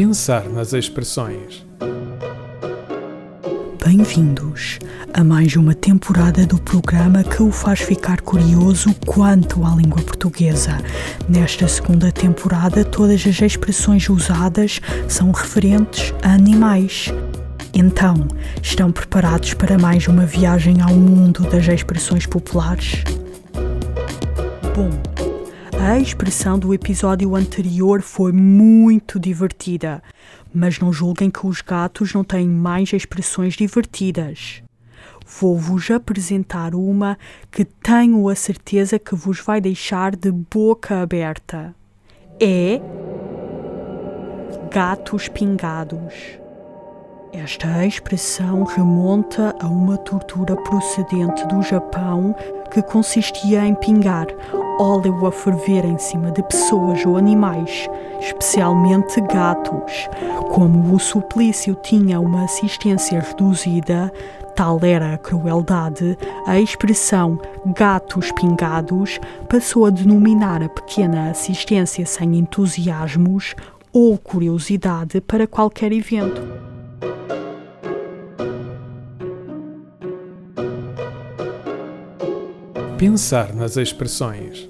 Pensar nas expressões. Bem-vindos a mais uma temporada do programa que o faz ficar curioso quanto à língua portuguesa. Nesta segunda temporada, todas as expressões usadas são referentes a animais. Então, estão preparados para mais uma viagem ao mundo das expressões populares? Bom, a expressão do episódio anterior foi muito divertida, mas não julguem que os gatos não têm mais expressões divertidas. Vou-vos apresentar uma que tenho a certeza que vos vai deixar de boca aberta. É gatos pingados. Esta expressão remonta a uma tortura procedente do Japão que consistia em pingar óleo a ferver em cima de pessoas ou animais, especialmente gatos. Como o suplício tinha uma assistência reduzida, tal era a crueldade, a expressão gatos pingados passou a denominar a pequena assistência sem entusiasmos ou curiosidade para qualquer evento. Pensar nas expressões.